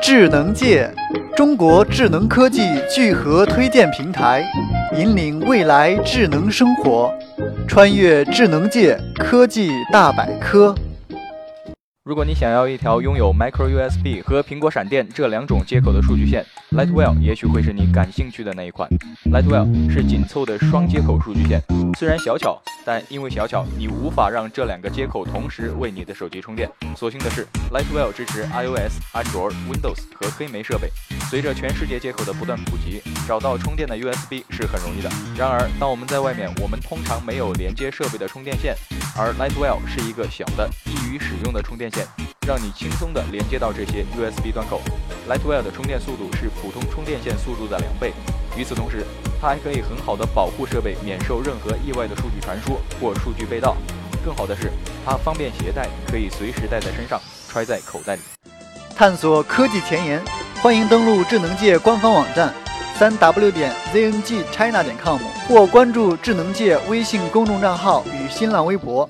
智能界，中国智能科技聚合推荐平台，引领未来智能生活，穿越智能界科技大百科。如果你想要一条拥有 Micro USB 和苹果闪电这两种接口的数据线，Lightwell 也许会是你感兴趣的那一款。Lightwell 是紧凑的双接口数据线，虽然小巧，但因为小巧，你无法让这两个接口同时为你的手机充电。所幸的是，Lightwell 支持 iOS、安卓、Windows 和黑莓设备。随着全世界接口的不断普及，找到充电的 USB 是很容易的。然而，当我们在外面，我们通常没有连接设备的充电线，而 Lightwell 是一个小的、易于使用的充电线。让你轻松地连接到这些 USB 端口。Lightwell 的充电速度是普通充电线速度的两倍。与此同时，它还可以很好的保护设备免受任何意外的数据传输或数据被盗。更好的是，它方便携带，可以随时带在身上，揣在口袋里。探索科技前沿，欢迎登录智能界官方网站，三 w 点 zngchina 点 com 或关注智能界微信公众账号与新浪微博。